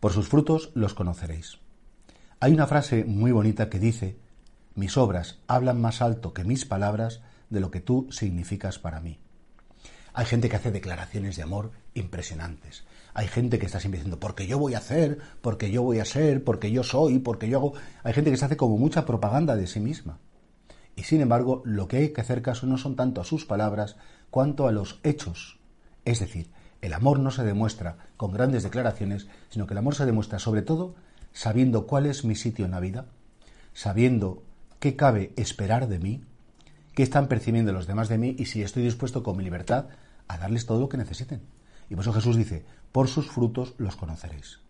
Por sus frutos los conoceréis. Hay una frase muy bonita que dice, mis obras hablan más alto que mis palabras de lo que tú significas para mí. Hay gente que hace declaraciones de amor impresionantes. Hay gente que está siempre diciendo, porque yo voy a hacer, porque yo voy a ser, porque yo soy, porque yo hago... Hay gente que se hace como mucha propaganda de sí misma. Y sin embargo, lo que hay que hacer caso no son tanto a sus palabras cuanto a los hechos. Es decir, el amor no se demuestra con grandes declaraciones, sino que el amor se demuestra sobre todo sabiendo cuál es mi sitio en la vida, sabiendo qué cabe esperar de mí, qué están percibiendo los demás de mí y si estoy dispuesto con mi libertad a darles todo lo que necesiten. Y por eso Jesús dice, por sus frutos los conoceréis.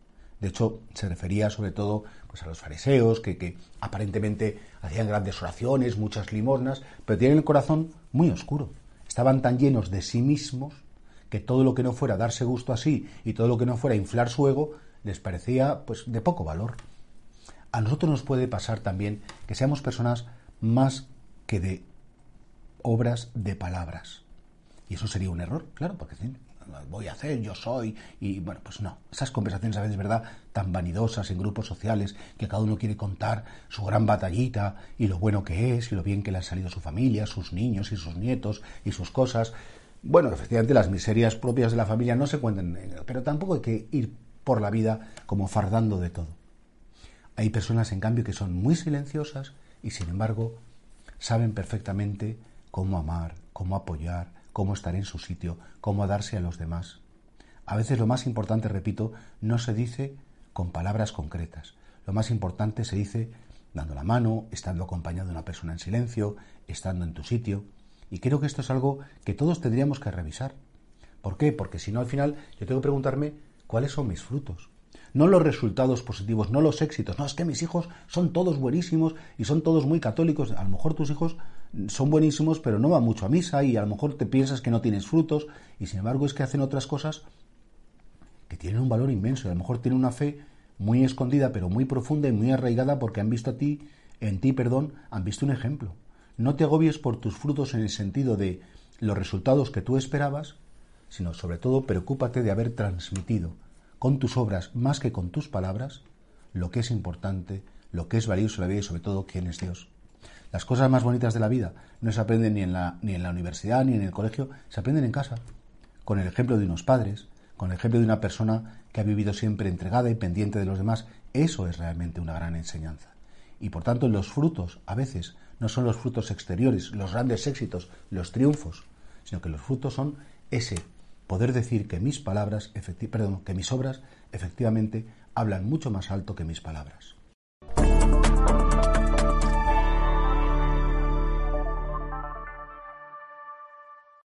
De hecho, se refería sobre todo pues, a los fariseos, que, aparentemente hacían grandes oraciones, muchas limosnas, pero tienen el corazón muy oscuro. Estaban tan llenos de sí mismos que todo lo que no fuera darse gusto así y todo lo que no fuera inflar su ego les parecía pues de poco valor. A nosotros nos puede pasar también que seamos personas más que de obras de palabras. Y eso sería un error, claro, porque voy a hacer, yo soy, y bueno, pues no. Esas conversaciones a veces, ¿verdad?, tan vanidosas en grupos sociales, que cada uno quiere contar su gran batallita y lo bueno que es, y lo bien que le ha salido su familia, sus niños y sus nietos y sus cosas. Bueno, efectivamente las miserias propias de la familia no se cuentan, pero tampoco hay que ir por la vida como fardando de todo. Hay personas, en cambio, que son muy silenciosas y, sin embargo, saben perfectamente cómo amar, cómo apoyar, cómo estar en su sitio, cómo darse a los demás. A veces lo más importante, repito, no se dice con palabras concretas. Lo más importante se dice dando la mano, estando acompañado de una persona en silencio, estando en tu sitio. Y creo que esto es algo que todos tendríamos que revisar. ¿Por qué? Porque si no, al final yo tengo que preguntarme cuáles son mis frutos. No los resultados positivos, no los éxitos. No, es que mis hijos son todos buenísimos y son todos muy católicos. A lo mejor tus hijos son buenísimos, pero no van mucho a misa y a lo mejor te piensas que no tienes frutos y sin embargo es que hacen otras cosas que tienen un valor inmenso y a lo mejor tienen una fe muy escondida pero muy profunda y muy arraigada porque han visto a ti, en ti, perdón, han visto un ejemplo. No te agobies por tus frutos en el sentido de los resultados que tú esperabas, sino sobre todo preocúpate de haber transmitido con tus obras más que con tus palabras lo que es importante, lo que es valioso en la vida y sobre todo quién es Dios. Las cosas más bonitas de la vida no se aprenden ni en, la, ni en la universidad ni en el colegio, se aprenden en casa, con el ejemplo de unos padres, con el ejemplo de una persona que ha vivido siempre entregada y pendiente de los demás. Eso es realmente una gran enseñanza. Y por tanto los frutos a veces no son los frutos exteriores, los grandes éxitos, los triunfos, sino que los frutos son ese poder decir que mis palabras, perdón, que mis obras efectivamente hablan mucho más alto que mis palabras.